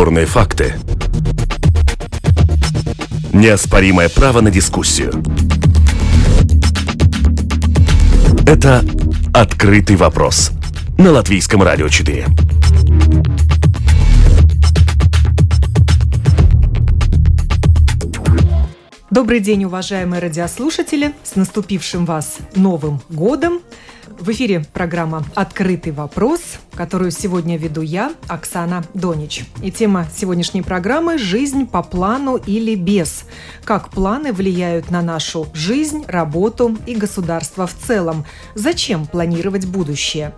Бесспорные факты. Неоспоримое право на дискуссию. Это «Открытый вопрос» на Латвийском радио 4. Добрый день, уважаемые радиослушатели! С наступившим вас Новым годом! В эфире программа «Открытый вопрос», которую сегодня веду я, Оксана Донич. И тема сегодняшней программы – «Жизнь по плану или без». Как планы влияют на нашу жизнь, работу и государство в целом. Зачем планировать будущее?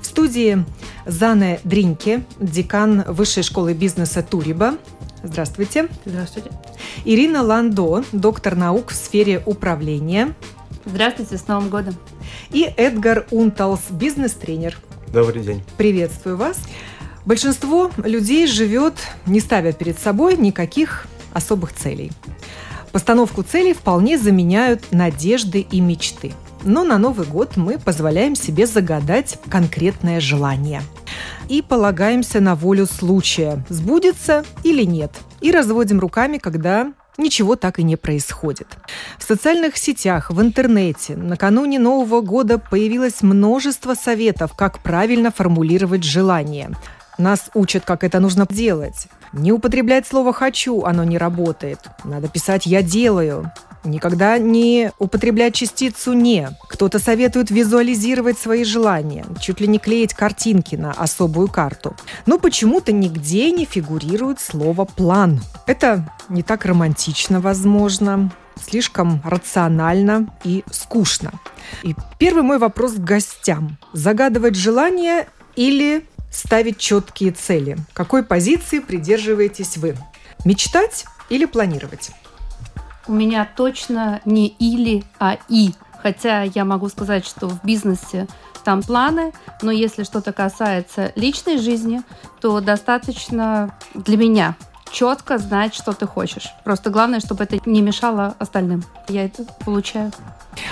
В студии Зане Дриньке, декан Высшей школы бизнеса Туриба. Здравствуйте. Здравствуйте. Ирина Ландо, доктор наук в сфере управления. Здравствуйте, с Новым годом. И Эдгар Унталс, бизнес-тренер. Добрый день. Приветствую вас. Большинство людей живет, не ставя перед собой никаких особых целей. Постановку целей вполне заменяют надежды и мечты. Но на Новый год мы позволяем себе загадать конкретное желание. И полагаемся на волю случая, сбудется или нет. И разводим руками, когда ничего так и не происходит. В социальных сетях, в интернете накануне Нового года появилось множество советов, как правильно формулировать желание. Нас учат, как это нужно делать. Не употреблять слово «хочу», оно не работает. Надо писать «я делаю». Никогда не употреблять частицу «не». Кто-то советует визуализировать свои желания, чуть ли не клеить картинки на особую карту. Но почему-то нигде не фигурирует слово «план». Это не так романтично, возможно, слишком рационально и скучно. И первый мой вопрос к гостям. Загадывать желание или ставить четкие цели? Какой позиции придерживаетесь вы? Мечтать или планировать? У меня точно не или, а и. Хотя я могу сказать, что в бизнесе там планы, но если что-то касается личной жизни, то достаточно для меня четко знать, что ты хочешь. Просто главное, чтобы это не мешало остальным. Я это получаю.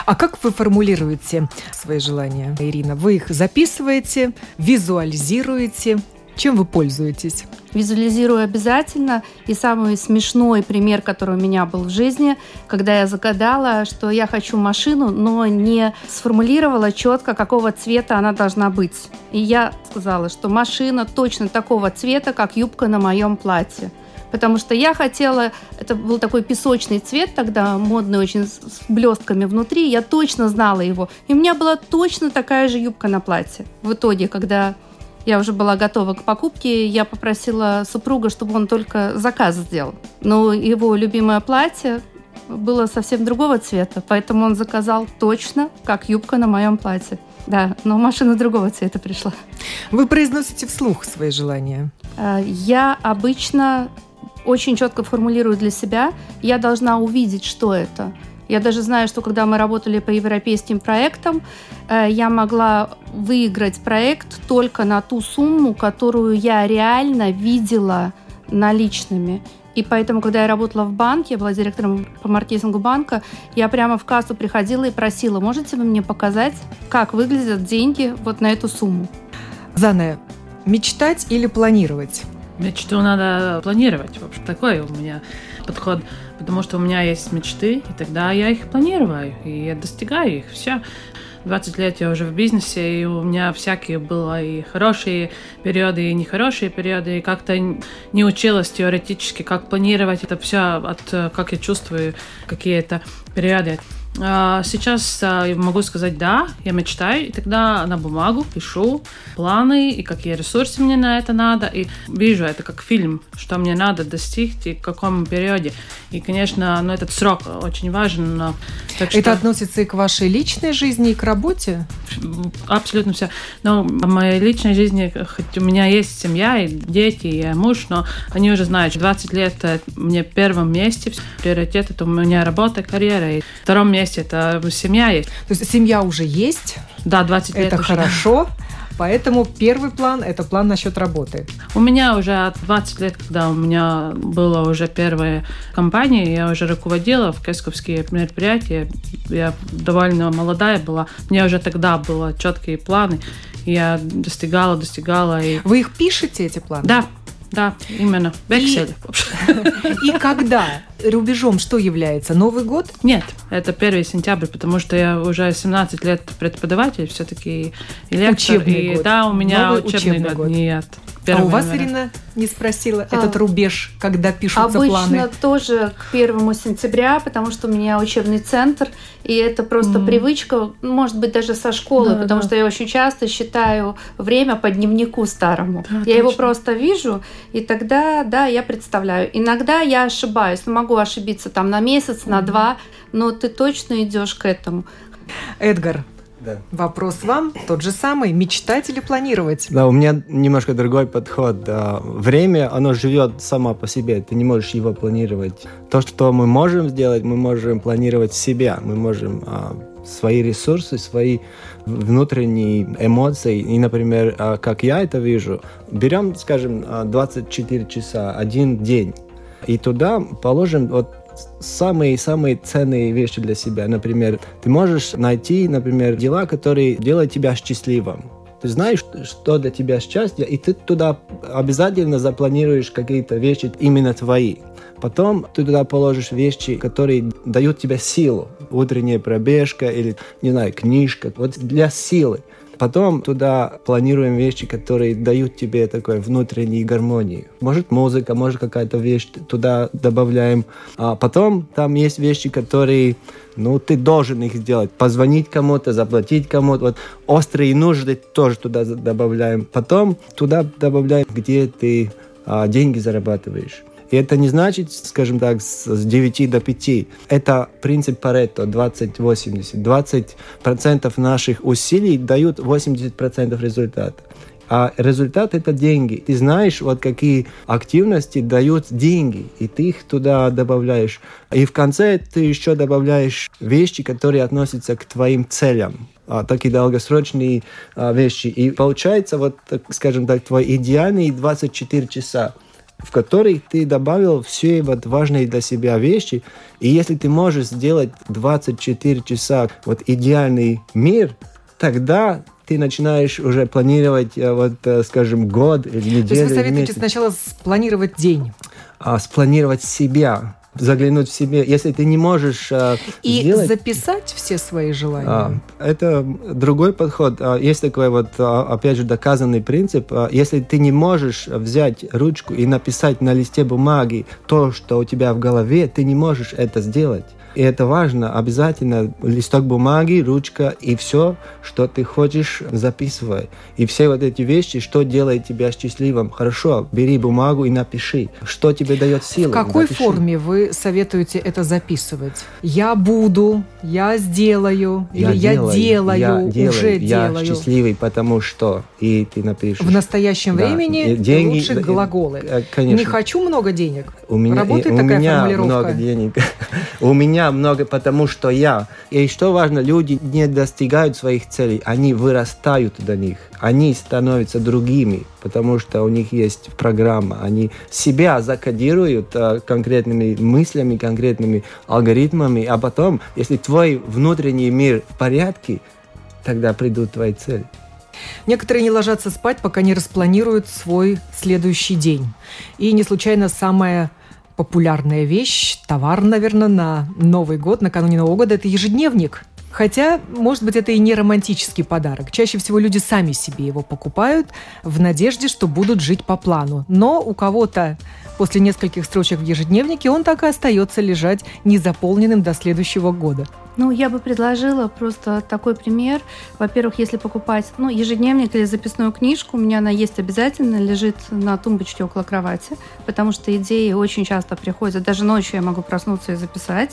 А как вы формулируете свои желания, Ирина? Вы их записываете, визуализируете чем вы пользуетесь? Визуализирую обязательно. И самый смешной пример, который у меня был в жизни, когда я загадала, что я хочу машину, но не сформулировала четко, какого цвета она должна быть. И я сказала, что машина точно такого цвета, как юбка на моем платье потому что я хотела, это был такой песочный цвет тогда, модный очень, с блестками внутри, я точно знала его. И у меня была точно такая же юбка на платье. В итоге, когда я уже была готова к покупке, я попросила супруга, чтобы он только заказ сделал. Но его любимое платье было совсем другого цвета, поэтому он заказал точно, как юбка на моем платье. Да, но машина другого цвета пришла. Вы произносите вслух свои желания? А, я обычно очень четко формулирую для себя. Я должна увидеть, что это. Я даже знаю, что когда мы работали по европейским проектам, э, я могла выиграть проект только на ту сумму, которую я реально видела наличными. И поэтому, когда я работала в банке, я была директором по маркетингу банка, я прямо в кассу приходила и просила, можете вы мне показать, как выглядят деньги вот на эту сумму? Зане, мечтать или планировать? Мечту надо планировать. В общем, такой у меня подход потому что у меня есть мечты, и тогда я их планирую, и я достигаю их. Все. 20 лет я уже в бизнесе, и у меня всякие было и хорошие периоды, и нехорошие периоды, и как-то не училась теоретически, как планировать это все, от как я чувствую какие-то периоды. А, сейчас а, могу сказать да, я мечтаю, и тогда на бумагу пишу планы и какие ресурсы мне на это надо, и вижу это как фильм, что мне надо достичь и в каком периоде. И, конечно, ну, этот срок очень важен. Но, так что... Это относится и к вашей личной жизни, и к работе? Абсолютно все. Но в моей личной жизни, хоть у меня есть семья, и дети, и муж, но они уже знают, что 20 лет мне в первом месте, приоритет это у меня работа, карьера, и в втором месте есть, это семья есть. То есть семья уже есть? Да, 20 лет Это уже. хорошо. Поэтому первый план – это план насчет работы. У меня уже 20 лет, когда у меня была уже первая компания, я уже руководила в кесковские мероприятия. Я довольно молодая была. У меня уже тогда были четкие планы. Я достигала, достигала. И... Вы их пишете, эти планы? Да, Да, именно. Вексель. И, и когда рубежом что является? Новый год? Нет, это 1 сентябрь, потому что я уже 17 лет преподаватель, все-таки и лектор. Учебный и, год. Да, у меня Новый учебный, учебный год. год. Нет. А у 1 вас. Ирина, не спросила, А, этот рубеж, когда пишутся Обычно планы? тоже к первому сентября, потому что у меня учебный центр, и это просто Мгм. привычка, может быть, даже со школы, Да, потому да. что я очень часто считаю время по дневнику старому. Да, я его точно. просто вижу, и тогда, да, я представляю. Иногда я ошибаюсь, могу ошибиться там на месяц, на два, но ты точно идешь к этому. Эдгар, Да. вопрос вам тот же самый. Мечтать или планировать? Да, у меня немножко другой подход. Да. Время, оно живет само по себе, ты не можешь его планировать. То, что мы можем сделать, мы можем планировать себя, мы можем а, свои ресурсы, свои внутренние эмоции. И, например, а, как я это вижу, берем, скажем, а, 24 часа, один день, и туда положим вот самые-самые ценные вещи для себя. Например, ты можешь найти, например, дела, которые делают тебя счастливым. Ты знаешь, что для тебя счастье, и ты туда обязательно запланируешь какие-то вещи именно твои. Потом ты туда положишь вещи, которые дают тебе силу. Утренняя пробежка или, не знаю, книжка. Вот для силы. Потом туда планируем вещи, которые дают тебе такой внутренней гармонии. Может музыка, может какая-то вещь туда добавляем. А потом там есть вещи, которые, ну, ты должен их сделать. Позвонить кому-то, заплатить кому-то. Вот острые нужды тоже туда добавляем. Потом туда добавляем, где ты а, деньги зарабатываешь. И это не значит, скажем так, с с 9 до 5. Это принцип Паретто 20-80. 20% наших усилий дают 80% результата. А результат – это деньги. Ты знаешь, вот какие активности дают деньги, и ты их туда добавляешь. И в конце ты еще добавляешь вещи, которые относятся к твоим целям а, такие долгосрочные а, вещи. И получается, вот, скажем так, твой идеальный 24 часа в который ты добавил все вот важные для себя вещи. И если ты можешь сделать 24 часа вот идеальный мир, тогда ты начинаешь уже планировать, э, вот, э, скажем, год или неделю. То есть вы советуете месяц. сначала спланировать день А, спланировать себя, заглянуть в себе. Если ты не можешь а, и сделать... записать все свои желания. А, Это другой подход. А, Есть такой вот, а, опять же, доказанный принцип. А, Если ты не можешь взять ручку и написать на листе бумаги то, что у тебя в голове, ты не можешь это сделать. И это важно. Обязательно листок бумаги, ручка и все, что ты хочешь, записывай. И все вот эти вещи, что делает тебя счастливым. Хорошо, бери бумагу и напиши. Что тебе дает силу. В какой напиши. форме вы советуете это записывать? Я буду, я сделаю, или я делаю, я уже я делаю. счастливый, потому что. И ты напишешь. В настоящем Да. времени деньги- лучше глаголы. э, конечно. Не хочу много денег. У меня, Работает у такая меня формулировка? много денег. у меня много, потому что я. И что важно, люди не достигают своих целей, они вырастают до них. Они становятся другими, потому что у них есть программа. Они себя закодируют э, конкретными мыслями, конкретными алгоритмами, а потом, если твой внутренний мир в порядке, тогда придут твои цели. Некоторые не ложатся спать, пока не распланируют свой следующий день. И не случайно самая популярная вещь, товар, наверное, на Новый год, накануне Нового года – это ежедневник. Хотя, может быть, это и не романтический подарок. Чаще всего люди сами себе его покупают в надежде, что будут жить по плану. Но у кого-то после нескольких строчек в ежедневнике он так и остается лежать незаполненным до следующего года. Ну, я бы предложила просто такой пример. Во-первых, если покупать ну, ежедневник или записную книжку, у меня она есть обязательно, лежит на тумбочке около кровати, потому что идеи очень часто приходят. Даже ночью я могу проснуться и записать.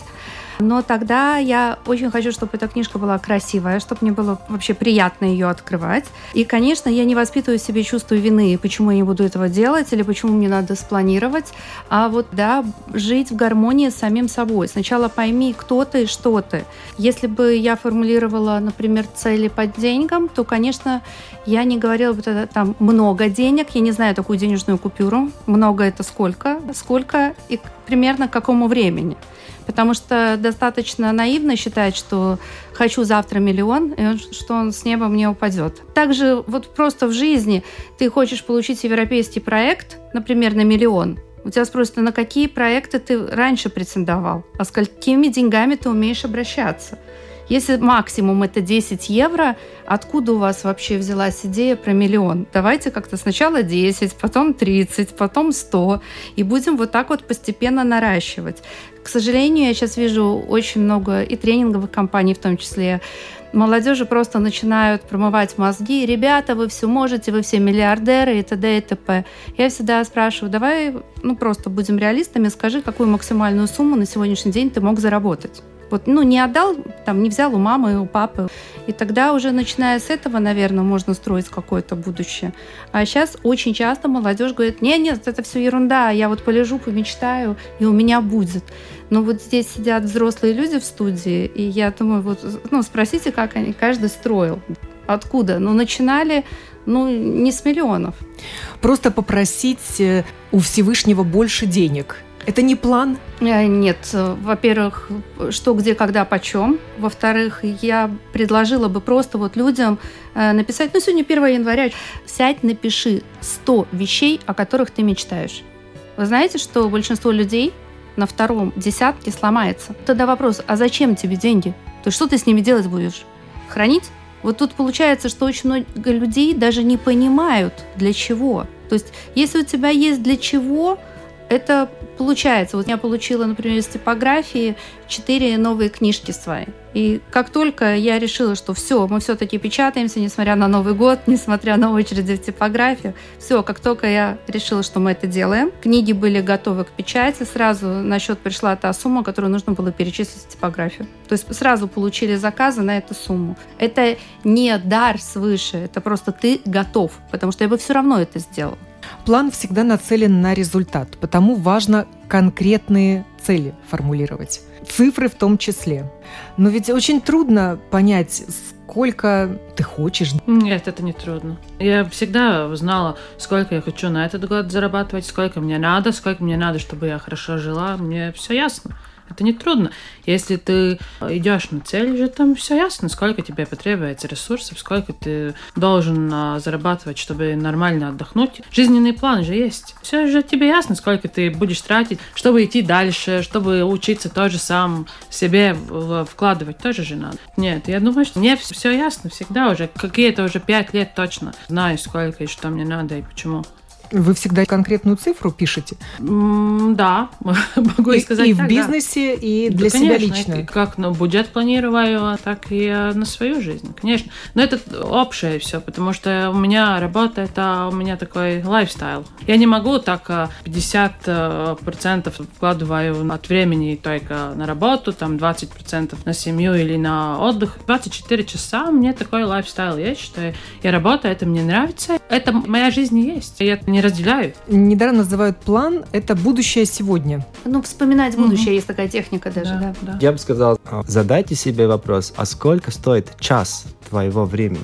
Но тогда я очень хочу, чтобы эта книжка была красивая, чтобы мне было вообще приятно ее открывать. И, конечно, я не воспитываю себе чувство вины, почему я не буду этого делать или почему мне надо спланировать, а вот, да, жить в гармонии с самим собой. Сначала пойми, кто ты, что ты. Если бы я формулировала, например, цели по деньгам, то, конечно, я не говорила бы тогда там много денег. Я не знаю такую денежную купюру. Много это сколько? Сколько и примерно к какому времени? Потому что достаточно наивно считать, что хочу завтра миллион, и он, что он с неба мне упадет. Также вот просто в жизни ты хочешь получить европейский проект, например, на миллион, у тебя спросят, на какие проекты ты раньше претендовал, а с какими деньгами ты умеешь обращаться. Если максимум это 10 евро, откуда у вас вообще взялась идея про миллион? Давайте как-то сначала 10, потом 30, потом 100, и будем вот так вот постепенно наращивать. К сожалению, я сейчас вижу очень много и тренинговых компаний в том числе, молодежи просто начинают промывать мозги. Ребята, вы все можете, вы все миллиардеры и т.д. и т.п. Я всегда спрашиваю, давай ну просто будем реалистами, скажи, какую максимальную сумму на сегодняшний день ты мог заработать. Вот, ну, не отдал, там, не взял у мамы, у папы. И тогда уже, начиная с этого, наверное, можно строить какое-то будущее. А сейчас очень часто молодежь говорит, нет, нет, это все ерунда, я вот полежу, помечтаю, и у меня будет. Но вот здесь сидят взрослые люди в студии, и я думаю, вот, ну, спросите, как они, каждый строил. Откуда? Ну, начинали ну, не с миллионов. Просто попросить э, у Всевышнего больше денег – это не план? Э, нет. Во-первых, что, где, когда, почем. Во-вторых, я предложила бы просто вот людям э, написать, ну, сегодня 1 января, сядь, напиши 100 вещей, о которых ты мечтаешь. Вы знаете, что большинство людей на втором десятке сломается. Тогда вопрос, а зачем тебе деньги? То есть что ты с ними делать будешь? Хранить? Вот тут получается, что очень много людей даже не понимают, для чего. То есть если у тебя есть для чего, это получается. Вот я получила, например, из типографии четыре новые книжки свои. И как только я решила, что все, мы все-таки печатаемся, несмотря на Новый год, несмотря на очереди в типографию, все, как только я решила, что мы это делаем, книги были готовы к печати, сразу на счет пришла та сумма, которую нужно было перечислить в типографию. То есть сразу получили заказы на эту сумму. Это не дар свыше, это просто ты готов, потому что я бы все равно это сделала. План всегда нацелен на результат, потому важно конкретные цели формулировать. Цифры в том числе. Но ведь очень трудно понять, сколько ты хочешь. Нет, это не трудно. Я всегда знала, сколько я хочу на этот год зарабатывать, сколько мне надо, сколько мне надо, чтобы я хорошо жила. Мне все ясно. Это не трудно. Если ты идешь на цель, уже там все ясно, сколько тебе потребуется ресурсов, сколько ты должен а, зарабатывать, чтобы нормально отдохнуть. Жизненный план же есть. Все же тебе ясно, сколько ты будешь тратить, чтобы идти дальше, чтобы учиться тоже сам себе вкладывать тоже же надо. Нет, я думаю, что мне все ясно всегда уже. Какие-то уже пять лет точно знаю, сколько и что мне надо и почему. Вы всегда конкретную цифру пишете? да, могу и, сказать. И так, в бизнесе, да. и для да, себя конечно, лично. Как на бюджет планирую, так и на свою жизнь, конечно. Но это общее все, потому что у меня работа это у меня такой lifestyle. Я не могу так 50% а, процентов вкладываю от времени только на работу, там 20% на семью или на отдых. 24 часа мне такой lifestyle. Я считаю, я работаю, это мне нравится. Это моя жизнь есть. Я не разделяют. Недаром называют план – это будущее сегодня. Ну, вспоминать будущее, угу. есть такая техника даже, да, да. да. Я бы сказал, задайте себе вопрос, а сколько стоит час твоего времени?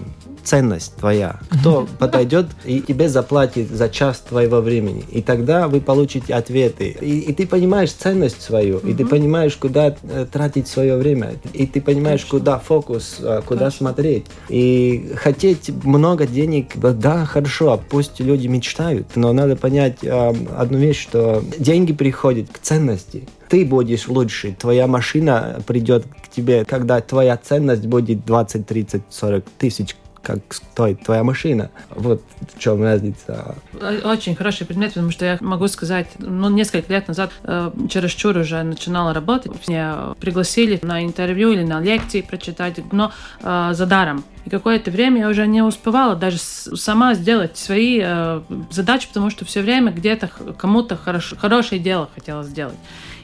Ценность твоя. Кто подойдет и тебе заплатит за час твоего времени. И тогда вы получите ответы. И, и ты понимаешь ценность свою, и ты понимаешь, куда э, тратить свое время. И ты понимаешь, Точно. куда фокус, э, куда Точно. смотреть. И хотеть много денег, да, хорошо, пусть люди мечтают, но надо понять э, одну вещь, что деньги приходят к ценности ты будешь лучше, твоя машина придет к тебе, когда твоя ценность будет 20, 30, 40 тысяч как стоит твоя машина. Вот в чем разница. Очень хороший предмет, потому что я могу сказать, ну, несколько лет назад э, чересчур уже начинала работать. Меня пригласили на интервью или на лекции прочитать, но э, за даром. И какое-то время я уже не успевала даже сама сделать свои э, задачи, потому что все время где-то кому-то хорош, хорошее дело хотела сделать.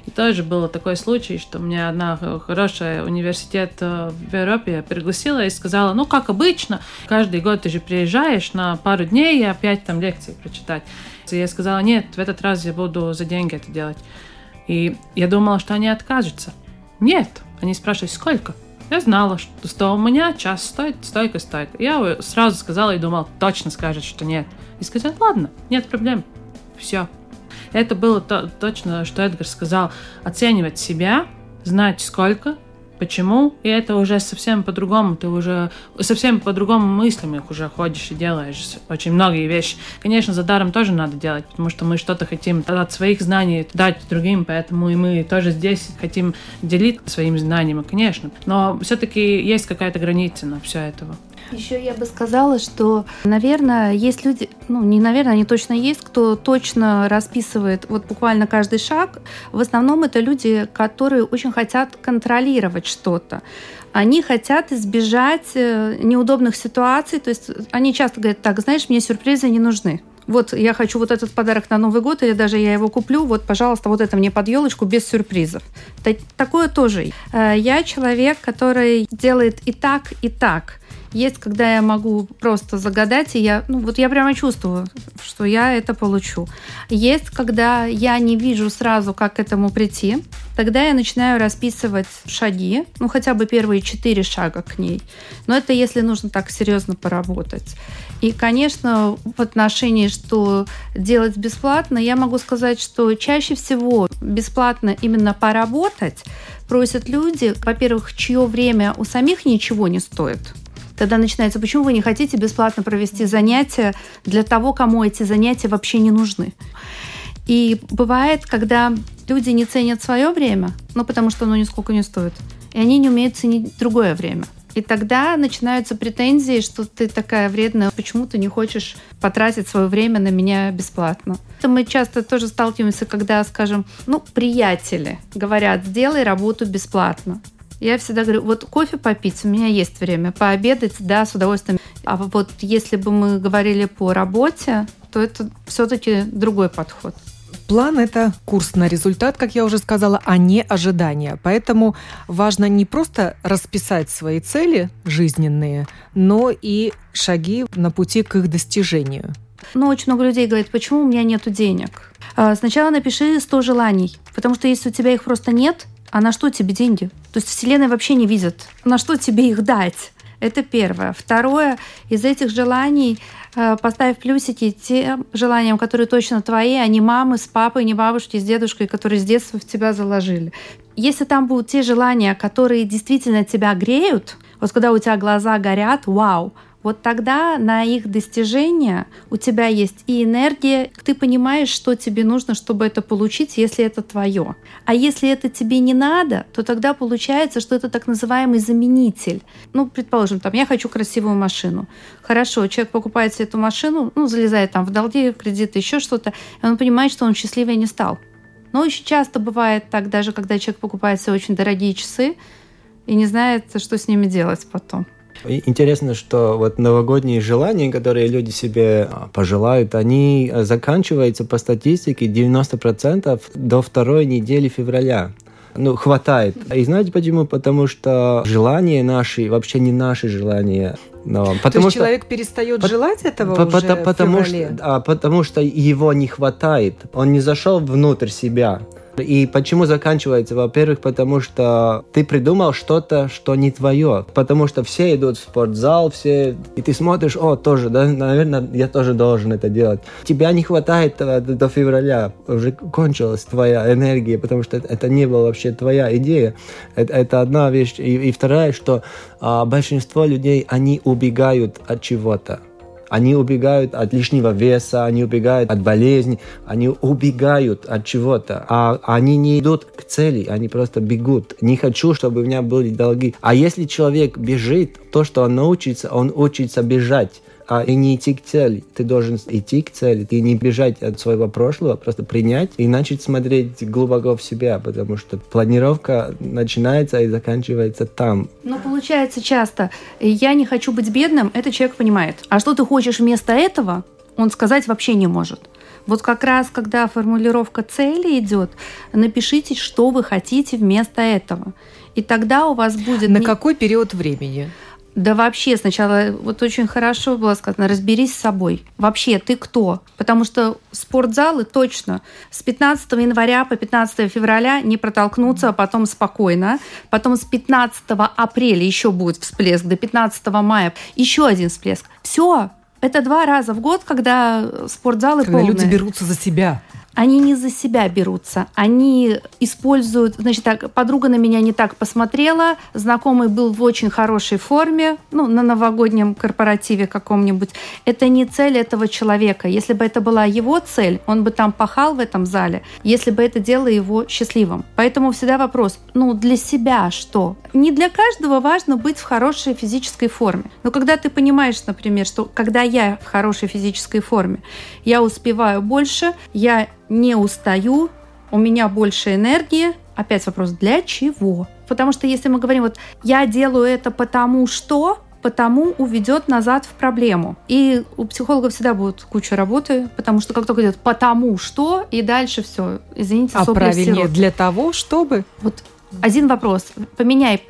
И тоже был такой случай, что мне одна хорошая университет э, в Европе пригласила и сказала, ну, как обычно, каждый год ты же приезжаешь на пару дней и опять там лекции прочитать. И я сказала, нет, в этот раз я буду за деньги это делать. И я думала, что они откажутся. Нет. Они спрашивают, сколько? Я знала, что, что у меня час стоит, стойка стоит. Я сразу сказала и думала, точно скажет, что нет. И сказать, ладно, нет проблем. Все. Это было то, точно, что Эдгар сказал. Оценивать себя, знать сколько, Почему? И это уже совсем по-другому. Ты уже совсем по-другому мыслями уже ходишь и делаешь очень многие вещи. Конечно, за даром тоже надо делать, потому что мы что-то хотим от своих знаний дать другим, поэтому и мы тоже здесь хотим делиться своими знаниями, конечно. Но все-таки есть какая-то граница на все этого. Еще я бы сказала, что, наверное, есть люди, ну, не наверное, они точно есть, кто точно расписывает вот буквально каждый шаг. В основном это люди, которые очень хотят контролировать что-то. Они хотят избежать э, неудобных ситуаций. То есть они часто говорят, так, знаешь, мне сюрпризы не нужны вот я хочу вот этот подарок на Новый год, или даже я его куплю, вот, пожалуйста, вот это мне под елочку без сюрпризов. Такое тоже. Э, я человек, который делает и так, и так. Есть, когда я могу просто загадать, и я, ну вот я прямо чувствую, что я это получу. Есть, когда я не вижу сразу, как к этому прийти. Тогда я начинаю расписывать шаги, ну хотя бы первые четыре шага к ней. Но это если нужно так серьезно поработать. И, конечно, в отношении, что делать бесплатно, я могу сказать, что чаще всего бесплатно именно поработать просят люди, во-первых, чье время у самих ничего не стоит – Тогда начинается, почему вы не хотите бесплатно провести занятия для того, кому эти занятия вообще не нужны. И бывает, когда люди не ценят свое время, ну потому что оно нисколько не стоит, и они не умеют ценить другое время. И тогда начинаются претензии, что ты такая вредная, почему ты не хочешь потратить свое время на меня бесплатно. Это мы часто тоже сталкиваемся, когда, скажем, ну, приятели говорят, сделай работу бесплатно. Я всегда говорю, вот кофе попить, у меня есть время, пообедать, да, с удовольствием. А вот если бы мы говорили по работе, то это все-таки другой подход. План – это курс на результат, как я уже сказала, а не ожидания. Поэтому важно не просто расписать свои цели жизненные, но и шаги на пути к их достижению. Но очень много людей говорят, почему у меня нет денег? А, сначала напиши 100 желаний, потому что если у тебя их просто нет, а на что тебе деньги? То есть Вселенная вообще не видит, на что тебе их дать. Это первое. Второе, из этих желаний э, поставь плюсики тем желаниям, которые точно твои, а не мамы с папой, не бабушки с дедушкой, которые с детства в тебя заложили. Если там будут те желания, которые действительно тебя греют, вот когда у тебя глаза горят, вау, вот тогда на их достижение у тебя есть и энергия, ты понимаешь, что тебе нужно, чтобы это получить, если это твое. А если это тебе не надо, то тогда получается, что это так называемый заменитель. Ну, предположим, там, я хочу красивую машину. Хорошо, человек покупает себе эту машину, ну, залезает там в долги, в кредиты, еще что-то, и он понимает, что он счастливее не стал. Но очень часто бывает так, даже когда человек покупает себе очень дорогие часы и не знает, что с ними делать потом. Интересно, что вот новогодние желания, которые люди себе а, пожелают, они а, заканчиваются по статистике 90% до второй недели февраля. Ну, хватает. И знаете почему? Потому что желания наши, вообще не наши желания. Но, потому То есть что, человек перестает по, желать этого по, уже потому, в феврале? что, а, потому что его не хватает. Он не зашел внутрь себя. И почему заканчивается? Во-первых, потому что ты придумал что-то, что не твое. Потому что все идут в спортзал, все... И ты смотришь, о, тоже, да, наверное, я тоже должен это делать. Тебя не хватает до, до февраля. Уже кончилась твоя энергия, потому что это не была вообще твоя идея. Это, это одна вещь. И, и вторая, что а, большинство людей, они убегают от чего-то. Они убегают от лишнего веса, они убегают от болезни, они убегают от чего-то, а они не идут к цели, они просто бегут. Не хочу, чтобы у меня были долги. А если человек бежит, то, что он научится, он учится бежать а и не идти к цели. Ты должен идти к цели, ты не бежать от своего прошлого, просто принять и начать смотреть глубоко в себя, потому что планировка начинается и заканчивается там. Но получается часто, я не хочу быть бедным, это человек понимает. А что ты хочешь вместо этого, он сказать вообще не может. Вот как раз, когда формулировка цели идет, напишите, что вы хотите вместо этого. И тогда у вас будет... На какой период времени? Да вообще сначала вот очень хорошо было сказано, разберись с собой. Вообще ты кто? Потому что спортзалы точно с 15 января по 15 февраля не протолкнуться, а потом спокойно. Потом с 15 апреля еще будет всплеск, до 15 мая еще один всплеск. Все, это два раза в год, когда спортзалы Когда полные. люди берутся за себя. Они не за себя берутся, они используют, значит, так, подруга на меня не так посмотрела, знакомый был в очень хорошей форме, ну, на новогоднем корпоративе каком-нибудь. Это не цель этого человека. Если бы это была его цель, он бы там пахал в этом зале, если бы это делало его счастливым. Поэтому всегда вопрос, ну, для себя что? Не для каждого важно быть в хорошей физической форме. Но когда ты понимаешь, например, что когда я в хорошей физической форме, я успеваю больше, я не устаю, у меня больше энергии. Опять вопрос, для чего? Потому что если мы говорим, вот я делаю это потому что, потому уведет назад в проблему. И у психологов всегда будет куча работы, потому что как только идет потому что, и дальше все, извините, А правильнее сироп. для того, чтобы... Вот один вопрос. Поменяй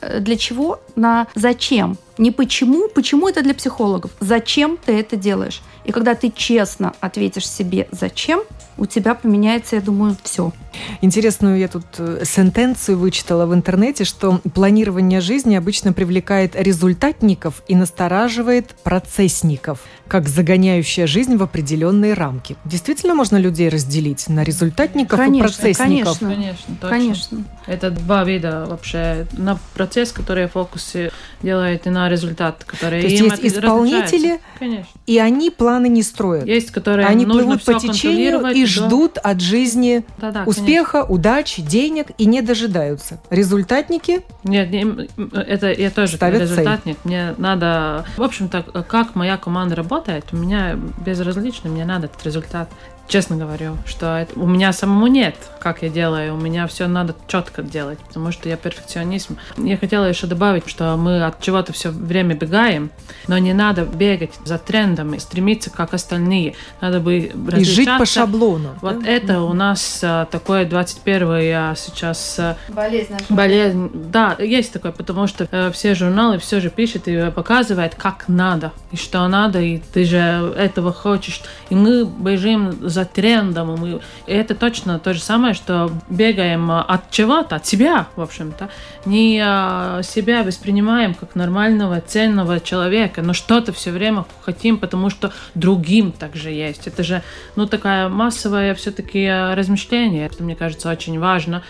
э, для чего на зачем. Не почему, почему это для психологов. Зачем ты это делаешь? И когда ты честно ответишь себе зачем, у тебя поменяется, я думаю, все. Интересную я тут э, сентенцию вычитала в интернете, что планирование жизни обычно привлекает результатников и настораживает процессников, как загоняющая жизнь в определенные рамки. Действительно можно людей разделить на результатников Конечно, и процессников? конечно. Конечно, точно. Конечно. Это два вида вообще. На процесс, который в фокусе делает, и на результат, который То есть им есть исполнители. Конечно. И они планы не строят. Есть, которые Они нужно плывут по течению и да. ждут от жизни Да-да, успеха, удачи, денег и не дожидаются. Результатники Нет, не- это я тоже Ставят цель. результатник. Мне надо, в общем-то, как моя команда работает, у меня безразлично, мне надо этот результат. Честно говорю, что это- у меня самому нет, как я делаю, у меня все надо четко делать, потому что я перфекционизм. Я хотела еще добавить, что мы от чего-то все время бегаем, но не надо бегать за трендами, стремиться как остальные. Надо бы и жить по шаблону. Вот да? это у нас а, такое 21 а, сейчас а, Болезнь наша. Болезнь, да, есть такое, потому что э, все журналы все же пишут и показывают, как надо, и что надо, и ты же этого хочешь. И мы бежим за трендом, и, это точно то же самое, что бегаем э, от чего-то, от себя, в общем-то, не э, себя воспринимаем как нормального, ценного человека, но что-то все время хотим, потому что другим также есть. Это же, ну, такая массовое все-таки размышление, это, мне кажется, очень важно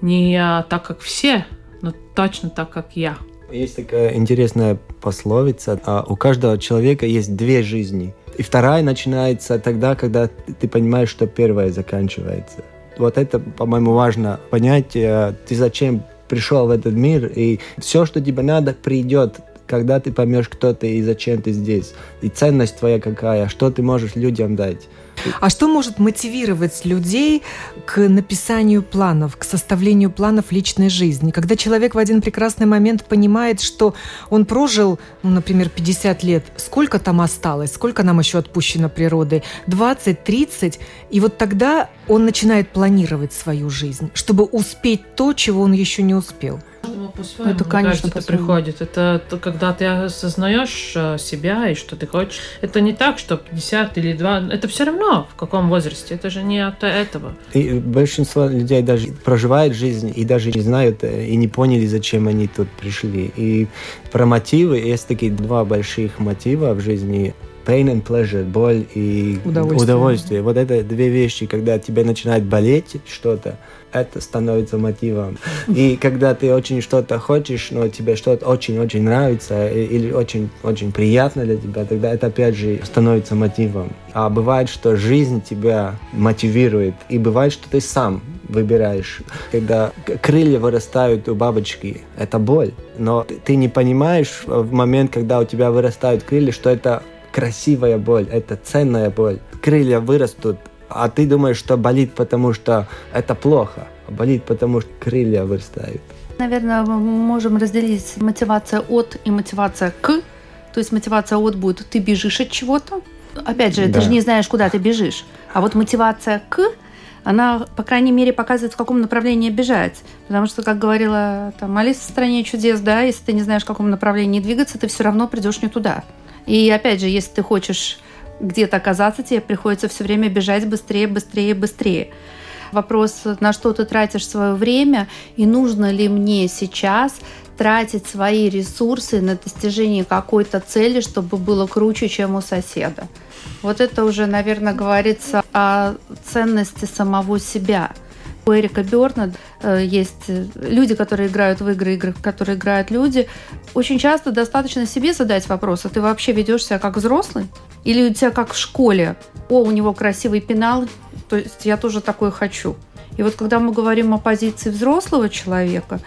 не а, так, как все, но точно так, как я. Есть такая интересная пословица. а, У каждого человека есть две жизни. И вторая начинается тогда, когда ты понимаешь, что первая заканчивается. Вот это, по-моему, важно понять, э, ты зачем пришел в этот мир, и все, что тебе надо, придет, когда ты поймешь, кто ты и зачем ты здесь. И ценность твоя какая, что ты можешь людям дать. А что может мотивировать людей к написанию планов, к составлению планов личной жизни? Когда человек в один прекрасный момент понимает, что он прожил, ну, например, 50 лет, сколько там осталось, сколько нам еще отпущено природой, 20, 30, и вот тогда он начинает планировать свою жизнь, чтобы успеть то, чего он еще не успел. Это, Это, конечно, кажется, это по-своему. приходит. Это то, когда ты осознаешь э, себя и что ты хочешь. Это не так, что 50 или 2. Это все равно в каком возрасте. Это же не от этого. И большинство людей даже проживают жизнь и даже не знают э, и не поняли, зачем они тут пришли. И про мотивы есть такие два больших мотива в жизни. Pain and pleasure, боль и Удовольствие. удовольствие. Вот это две вещи, когда тебе начинает болеть что-то, это становится мотивом. И когда ты очень что-то хочешь, но тебе что-то очень-очень нравится или очень-очень приятно для тебя, тогда это опять же становится мотивом. А бывает, что жизнь тебя мотивирует, и бывает, что ты сам выбираешь. Когда крылья вырастают у бабочки, это боль. Но ты не понимаешь в момент, когда у тебя вырастают крылья, что это красивая боль, это ценная боль. Крылья вырастут, а ты думаешь, что болит, потому что это плохо. А болит, потому что крылья вырастают. Наверное, мы можем разделить мотивация от и мотивация к. То есть мотивация от будет ты бежишь от чего-то. Опять же, Да. ты же не знаешь, куда ты бежишь. А вот мотивация к она, по крайней мере, показывает, в каком направлении бежать. Потому что, как говорила там Алиса в «Стране чудес», да, если ты не знаешь, в каком направлении двигаться, ты все равно придешь не туда. И опять же, если ты хочешь где-то оказаться, тебе приходится все время бежать быстрее, быстрее, быстрее. Вопрос, на что ты тратишь свое время и нужно ли мне сейчас тратить свои ресурсы на достижение какой-то цели, чтобы было круче, чем у соседа. Вот это уже, наверное, говорится о ценности самого себя. У Эрика Берна э, есть люди, которые играют в игры, игры, которые играют люди. Очень часто достаточно себе задать вопрос, а ты вообще ведешь себя как взрослый? Или у тебя как в школе? О, у него красивый пенал, то есть я тоже такое хочу. И вот когда мы говорим о позиции взрослого человека,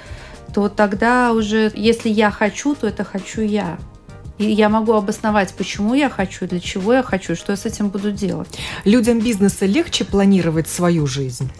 то тогда уже, если я хочу, то это хочу я. И я могу обосновать, почему я хочу, для чего я хочу, что я с этим буду делать. Людям бизнеса легче планировать свою жизнь?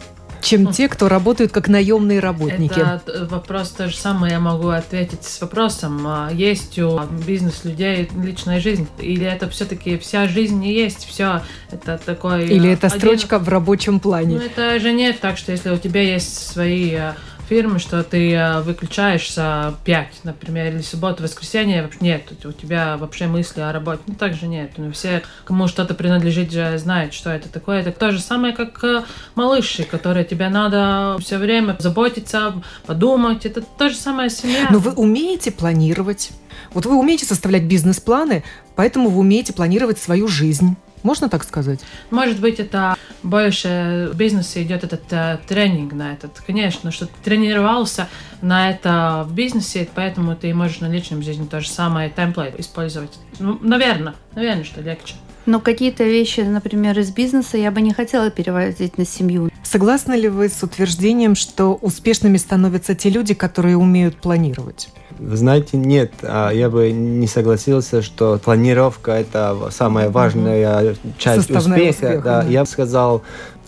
Чем те, кто работают как наемные работники? Это вопрос то же самое, я могу ответить с вопросом. А есть у бизнес-людей личная жизнь? Или это все-таки вся жизнь не есть? Все это такой... Или это строчка один... в рабочем плане? Ну, это же нет так, что если у тебя есть свои а, фирмы, что ты э, выключаешься 5, например, или субботу, воскресенье, нет, у тебя вообще мысли о работе. Ну, так же нет. Ну, все, кому что-то принадлежит, же знают, что это такое. Это то же самое, как э, малыши, которые тебе надо все время заботиться, подумать. Это то же самое семья. Но вы умеете планировать. Вот вы умеете составлять бизнес-планы, поэтому вы умеете планировать свою жизнь. Можно так сказать? Может быть, это больше в бизнесе идет этот э, тренинг на этот. Конечно, что ты тренировался на это в бизнесе, поэтому ты можешь на личном жизни то же самое темплейт использовать. Ну, наверное, наверное, что легче. Но какие-то вещи, например, из бизнеса я бы не хотела переводить на семью. Согласны ли вы с утверждением, что успешными становятся те люди, которые умеют планировать? Вы знаете, нет, а я бы не согласился, что планировка это самая важная часть Составная успеха. успеха да. Да. Я бы сказал,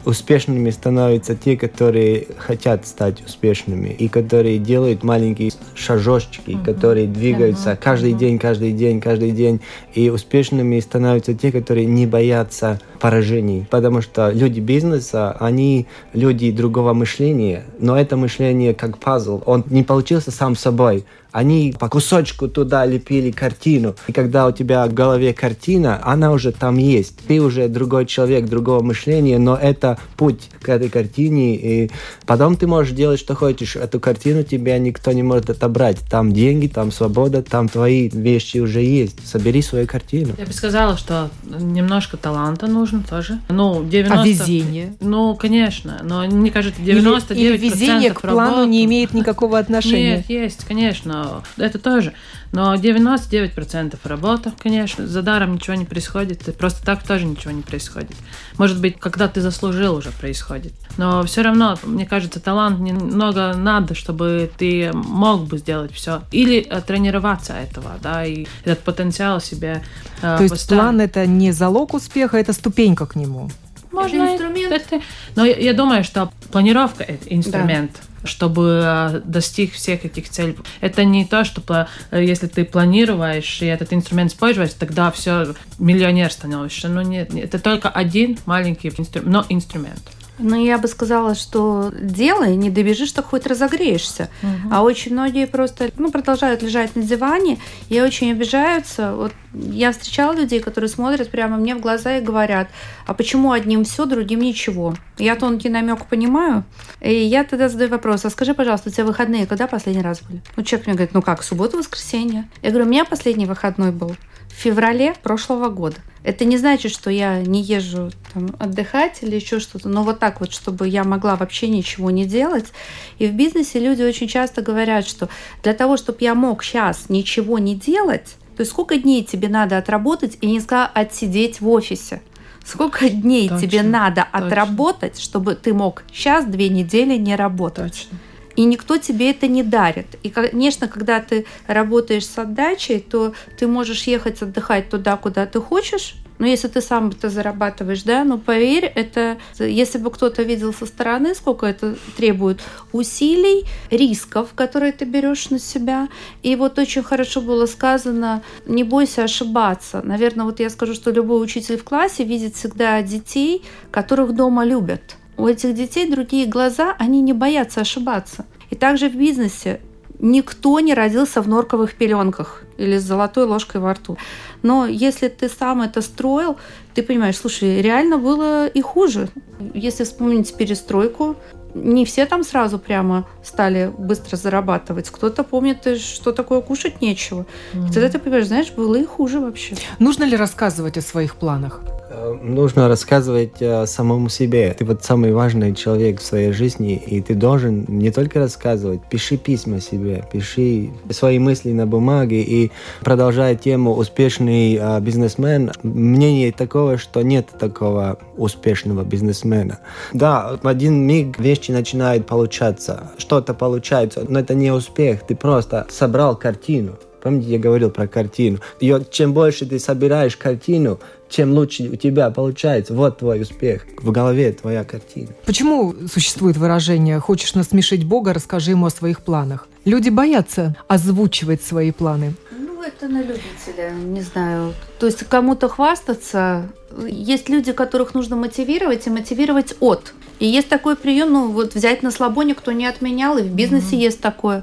успешными становятся те, которые хотят стать успешными и которые делают маленькие шажочки, mm-hmm. которые двигаются mm-hmm. каждый mm-hmm. день, каждый день, каждый день. И успешными становятся те, которые не боятся поражений, потому что люди бизнеса, они люди другого мышления, но это мышление как пазл, он не получился сам собой, они по кусочку туда лепили картину. И когда у тебя в голове картина, она уже там есть. Ты уже другой человек, другого мышления, но это путь к этой картине. И потом ты можешь делать, что хочешь. Эту картину тебя никто не может отобрать. Там деньги, там свобода, там твои вещи уже есть. Собери свою картину. Я бы сказала, что немножко таланта нужно тоже. Ну, 90... А везение? Ну, конечно. Но мне кажется, 99% или, или везение к плану работы... не имеет никакого отношения? Нет, есть, конечно это тоже. Но 99% работа, конечно, за даром ничего не происходит, и просто так тоже ничего не происходит. Может быть, когда ты заслужил, уже происходит. Но все равно, мне кажется, талант немного надо, чтобы ты мог бы сделать все. Или э, тренироваться этого, да, и этот потенциал себе э, То есть поставить. план это не залог успеха, это ступенька к нему. Можно это инструмент. Это, но я, я думаю, что планировка это инструмент. Да чтобы э, достиг всех этих целей. Это не то, что э, если ты планируешь и этот инструмент используешь, тогда все, миллионер становишься. Но нет, это только один маленький инструмент, но инструмент. Ну, я бы сказала, что делай, не добежишь, так хоть разогреешься. Угу. А очень многие просто ну, продолжают лежать на диване и очень обижаются. Вот я встречала людей, которые смотрят прямо мне в глаза и говорят, а почему одним все, другим ничего? Я тонкий намек понимаю, и я тогда задаю вопрос, а скажи, пожалуйста, у тебя выходные когда последний раз были? Ну, человек мне говорит, ну как, суббота, воскресенье. Я говорю, у меня последний выходной был в феврале прошлого года. Это не значит, что я не езжу там, отдыхать или еще что-то, но вот так вот, чтобы я могла вообще ничего не делать. И в бизнесе люди очень часто говорят, что для того, чтобы я мог сейчас ничего не делать, то есть сколько дней тебе надо отработать, и не сказала отсидеть в офисе. Сколько дней точно, тебе надо точно. отработать, чтобы ты мог сейчас две недели не работать? Точно и никто тебе это не дарит. И, конечно, когда ты работаешь с отдачей, то ты можешь ехать отдыхать туда, куда ты хочешь, но если ты сам это зарабатываешь, да, ну поверь, это, если бы кто-то видел со стороны, сколько это требует усилий, рисков, которые ты берешь на себя. И вот очень хорошо было сказано, не бойся ошибаться. Наверное, вот я скажу, что любой учитель в классе видит всегда детей, которых дома любят у этих детей другие глаза, они не боятся ошибаться. И также в бизнесе никто не родился в норковых пеленках или с золотой ложкой во рту. Но если ты сам это строил, ты понимаешь, слушай, реально было и хуже. Если вспомнить перестройку, не все там сразу прямо стали быстро зарабатывать. Кто-то помнит, что такое кушать нечего. Mm-hmm. И тогда ты понимаешь, знаешь, было и хуже вообще. Нужно ли рассказывать о своих планах? Э, нужно рассказывать э, самому себе. Ты вот самый важный человек в своей жизни, и ты должен не только рассказывать, пиши письма себе, пиши свои мысли на бумаге и продолжая тему «успешный э, бизнесмен», мнение такого, что нет такого успешного бизнесмена. Да, в один миг вещи начинают получаться, что-то получается, но это не успех, ты просто собрал картину. Помните, я говорил про картину. И чем больше ты собираешь картину, чем лучше у тебя получается. Вот твой успех. В голове твоя картина. Почему существует выражение «хочешь насмешить Бога, расскажи ему о своих планах»? Люди боятся озвучивать свои планы. Ну, это на любителя, не знаю. То есть кому-то хвастаться. Есть люди, которых нужно мотивировать и мотивировать от. И есть такой прием, ну вот взять на слабо никто не отменял, и в бизнесе mm-hmm. есть такое.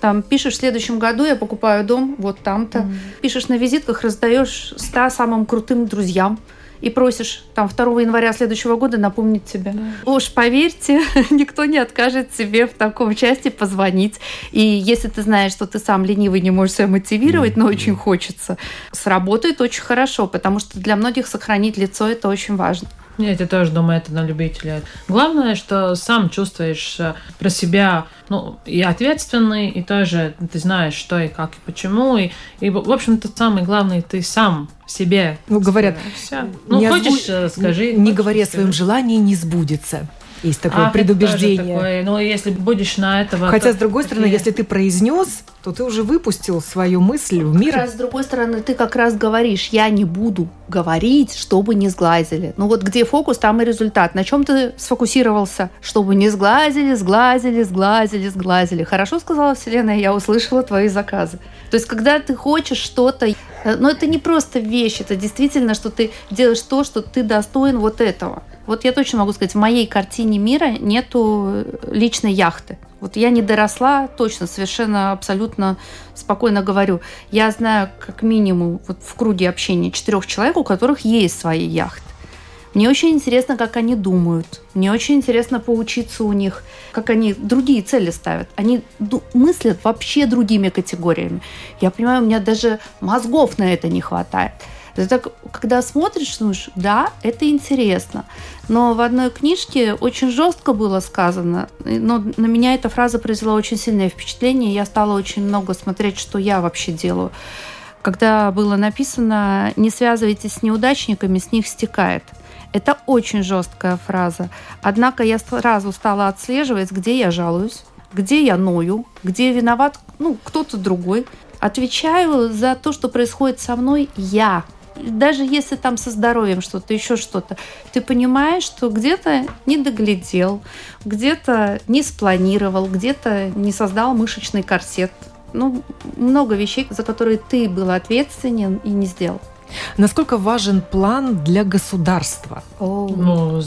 Там пишешь, в следующем году я покупаю дом вот там-то. Mm-hmm. Пишешь на визитках, раздаешь 100 самым крутым друзьям и просишь там 2 января следующего года напомнить тебе. Mm. Уж поверьте, никто не откажет тебе в таком части позвонить. И если ты знаешь, что ты сам ленивый, не можешь себя мотивировать, mm. но очень хочется, сработает очень хорошо, потому что для многих сохранить лицо это очень важно. Нет, я тоже думаю, это на любителя. Главное, что сам чувствуешь э, про себя, ну, и ответственный, и тоже ты знаешь, что и как, и почему. И, и в общем-то, самый главный, ты сам себе. Ну, говорят, все. Ну, хочешь, озву... Э, скажи. Не говори о своем желании, не сбудется. Есть такое а, предубеждение. Такое, ну, если будешь на этого... Хотя, то... с другой стороны, Такие... если ты произнес, то ты уже выпустил свою мысль в мир. Как раз, с другой стороны, ты как раз говоришь, я не буду говорить, чтобы не сглазили. Ну вот где фокус, там и результат. На чем ты сфокусировался? Чтобы не сглазили, сглазили, сглазили, сглазили. Хорошо сказала Вселенная, я услышала твои заказы. То есть, когда ты хочешь что-то, но это не просто вещь, это действительно, что ты делаешь то, что ты достоин вот этого. Вот я точно могу сказать, в моей картине мира нету личной яхты. Вот я не доросла, точно, совершенно абсолютно спокойно говорю. Я знаю как минимум вот в круге общения четырех человек, у которых есть свои яхты. Мне очень интересно, как они думают. Мне очень интересно поучиться у них, как они другие цели ставят. Они мыслят вообще другими категориями. Я понимаю, у меня даже мозгов на это не хватает. Ты так, когда смотришь, думаешь, да, это интересно. Но в одной книжке очень жестко было сказано, но на меня эта фраза произвела очень сильное впечатление, я стала очень много смотреть, что я вообще делаю. Когда было написано «не связывайтесь с неудачниками, с них стекает». Это очень жесткая фраза. Однако я сразу стала отслеживать, где я жалуюсь, где я ною, где виноват ну, кто-то другой. Отвечаю за то, что происходит со мной я – даже если там со здоровьем что-то, еще что-то, ты понимаешь, что где-то не доглядел, где-то не спланировал, где-то не создал мышечный корсет. Ну, много вещей, за которые ты был ответственен и не сделал. Насколько важен план для государства? Ну,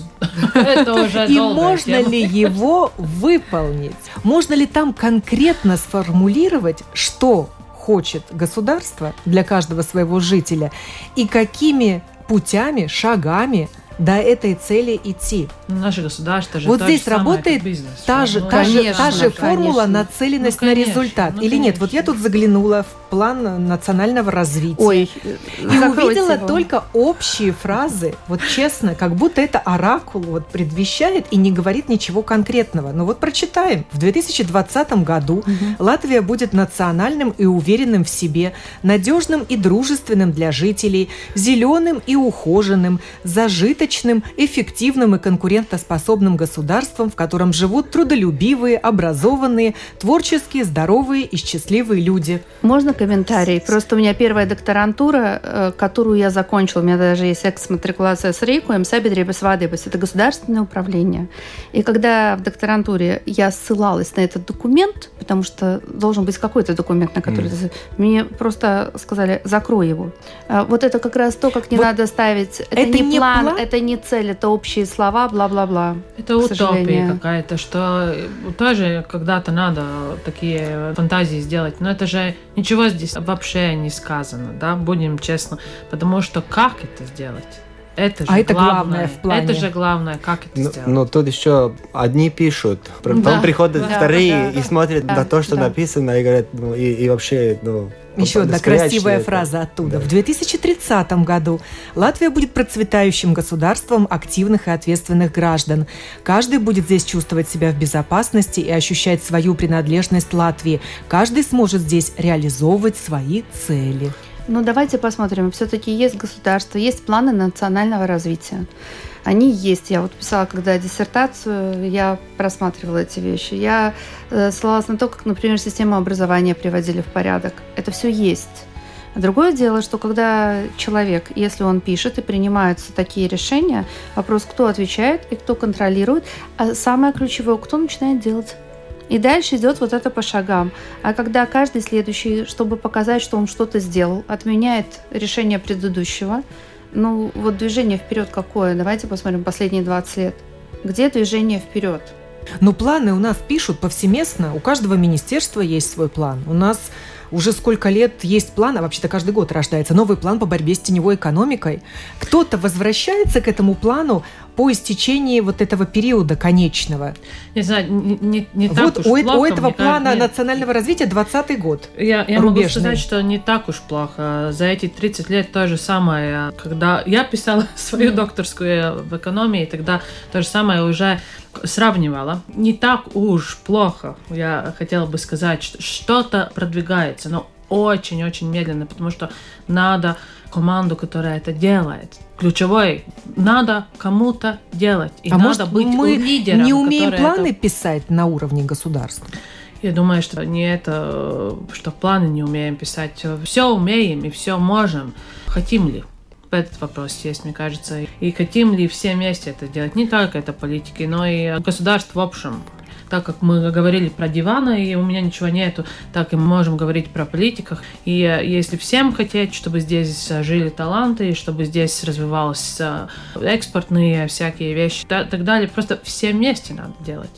это уже И можно ли его выполнить? Можно ли там конкретно сформулировать, что хочет государство для каждого своего жителя и какими путями, шагами до этой цели идти. Ну, наше государство же Вот здесь самое, работает бизнес, та, же, ну, та, конечно, же, та же формула конечно. нацеленность ну, конечно, на результат. Ну, Или конечно. нет? Вот я тут заглянула в план национального развития. Ой, и увидела его. только общие фразы. Вот честно, как будто это оракул вот предвещает и не говорит ничего конкретного. Но вот прочитаем. В 2020 году угу. Латвия будет национальным и уверенным в себе, надежным и дружественным для жителей, зеленым и ухоженным, зажиточным, эффективным и конкурентоспособным государством, в котором живут трудолюбивые, образованные, творческие, здоровые и счастливые люди. Можно комментарий. Просто у меня первая докторантура, э, которую я закончила, у меня даже есть экс-матрикулация с рейкуем, сабидребес вадебес, это государственное управление. И когда в докторантуре я ссылалась на этот документ, потому что должен быть какой-то документ, на который mm. мне просто сказали, закрой его. А вот это как раз то, как не вот надо ставить. Это, это не, не план, план, это не цель, это общие слова, бла-бла-бла. Это утопия какая-то, что тоже когда-то надо такие фантазии сделать, но это же ничего здесь вообще не сказано, да, будем честны, потому что как это сделать? Это же а это главное, в плане. Это же главное, как это но, сделать. Но тут еще одни пишут, потом да, приходят да, вторые да, и смотрят да, на то, что да. написано, и говорят, ну, и, и вообще, ну, еще одна красивая это. фраза оттуда. Да. В 2030 году Латвия будет процветающим государством активных и ответственных граждан. Каждый будет здесь чувствовать себя в безопасности и ощущать свою принадлежность Латвии. Каждый сможет здесь реализовывать свои цели. Ну, давайте посмотрим. Все-таки есть государство, есть планы национального развития. Они есть. Я вот писала, когда диссертацию, я просматривала эти вещи. Я э, ссылалась на то, как, например, систему образования приводили в порядок. Это все есть. Другое дело, что когда человек, если он пишет и принимаются такие решения, вопрос, кто отвечает и кто контролирует, а самое ключевое, кто начинает делать. И дальше идет вот это по шагам. А когда каждый следующий, чтобы показать, что он что-то сделал, отменяет решение предыдущего, ну вот движение вперед какое? Давайте посмотрим последние 20 лет. Где движение вперед? Ну, планы у нас пишут повсеместно. У каждого министерства есть свой план. У нас уже сколько лет есть план, а вообще-то каждый год рождается новый план по борьбе с теневой экономикой. Кто-то возвращается к этому плану по истечении вот этого периода конечного. Не знаю, не, не, не вот так уж у, плохо. у этого плана нет. национального развития 20 год. Я, я могу сказать, что не так уж плохо. За эти 30 лет то же самое. Когда я писала свою докторскую в экономии, тогда то же самое уже сравнивала. Не так уж плохо, я хотела бы сказать, что что-то продвигается, но очень-очень медленно, потому что надо команду, которая это делает. Ключевой надо кому-то делать. И а надо может, быть мы лидером. Не умеем планы это... писать на уровне государства. Я думаю, что не это, что планы не умеем писать. Все умеем и все можем. Хотим ли? Этот вопрос есть, мне кажется. И хотим ли все вместе это делать? Не только это политики, но и государство в общем так как мы говорили про диваны, и у меня ничего нету, так и мы можем говорить про политиках. И э, если всем хотеть, чтобы здесь жили таланты, и чтобы здесь развивались э, экспортные всякие вещи, и так далее, просто все вместе надо делать.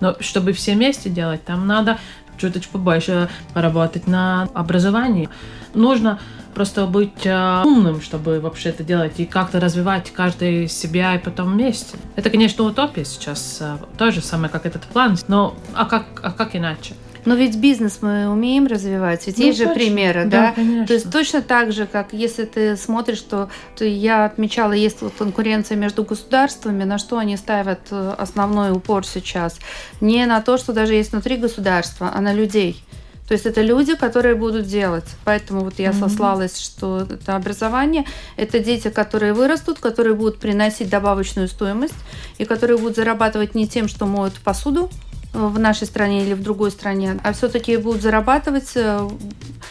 Но чтобы все вместе делать, там надо чуточку побольше поработать на образовании. Нужно просто быть э, умным, чтобы вообще это делать и как-то развивать каждый себя и потом вместе. Это, конечно, утопия сейчас, э, то же самое, как этот план, но а как, а как иначе? Но ведь бизнес мы умеем развивать, ведь ну, есть точно. же примеры, да? да? То есть точно так же, как если ты смотришь, что то я отмечала, есть вот конкуренция между государствами, на что они ставят э, основной упор сейчас. Не на то, что даже есть внутри государства, а на людей. То есть это люди, которые будут делать. Поэтому вот я mm-hmm. сослалась, что это образование, это дети, которые вырастут, которые будут приносить добавочную стоимость и которые будут зарабатывать не тем, что моют посуду, в нашей стране или в другой стране, а все-таки будут зарабатывать, э,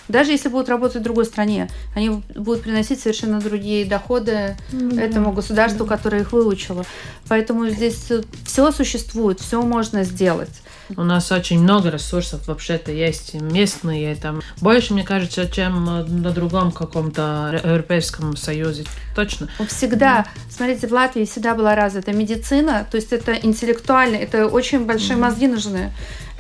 даже если будут работать в другой стране, они будут приносить совершенно другие доходы mm-hmm. этому государству, которое их выучило. Поэтому здесь все существует, все можно сделать. У нас очень много ресурсов вообще-то есть местные, там больше, мне кажется, чем на другом каком-то Европейском Союзе. Точно. Всегда, смотрите, в Латвии всегда была развита медицина, то есть это интеллектуально, это очень большие мозги нужны.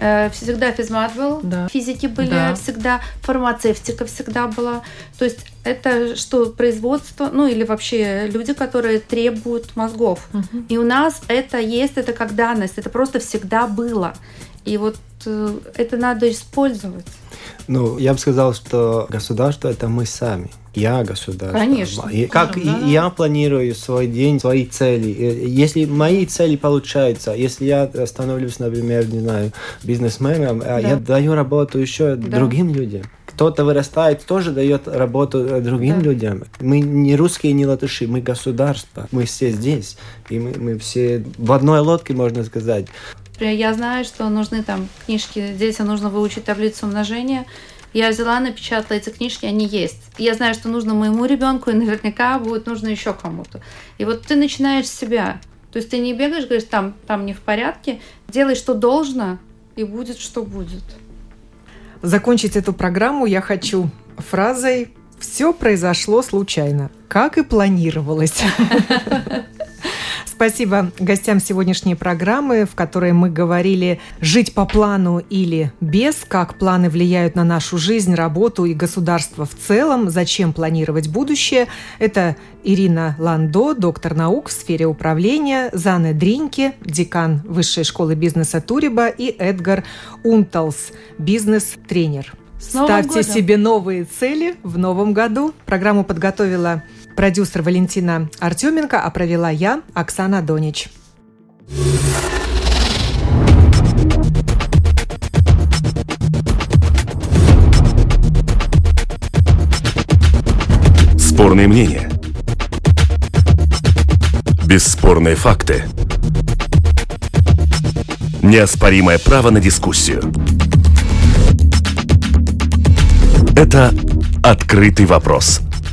Э, всегда физмат был, да. физики были да. всегда, фармацевтика всегда была. То есть это что производство, ну или вообще люди, которые требуют мозгов. Угу. И у нас это есть, это как данность, это просто всегда было. И вот э, это надо использовать. Ну, я бы сказал, что государство это мы сами. Я государство. Конечно. И как да. я планирую свой день, свои цели. Если мои цели получаются, если я становлюсь, например, не знаю, бизнесменом, да. я даю работу еще да. другим людям кто-то вырастает, тоже дает работу э, другим да. людям. Мы не русские, не латыши, мы государство. Мы все здесь. И мы, мы все в одной лодке, можно сказать. Я знаю, что нужны там книжки, детям нужно выучить таблицу умножения, Я взяла, напечатала эти книжки, они есть. Я знаю, что нужно моему ребенку, и наверняка будет нужно еще кому-то. И вот ты начинаешь с себя. То есть ты не бегаешь, говоришь, там, там не в порядке, делай, что должно, и будет, что будет. Закончить эту программу я хочу фразой «Все произошло случайно, как и планировалось». Спасибо гостям сегодняшней программы, в которой мы говорили «Жить по плану или без», как планы влияют на нашу жизнь, работу и государство в целом, зачем планировать будущее. Это Ирина Ландо, доктор наук в сфере управления, Зана Дриньке, декан Высшей школы бизнеса Туриба и Эдгар Унталс, бизнес-тренер. Ставьте годом. себе новые цели в новом году. Программу подготовила Продюсер Валентина Артеменко, а провела я, Оксана Донич. Спорные мнения. Бесспорные факты. Неоспоримое право на дискуссию. Это «Открытый вопрос»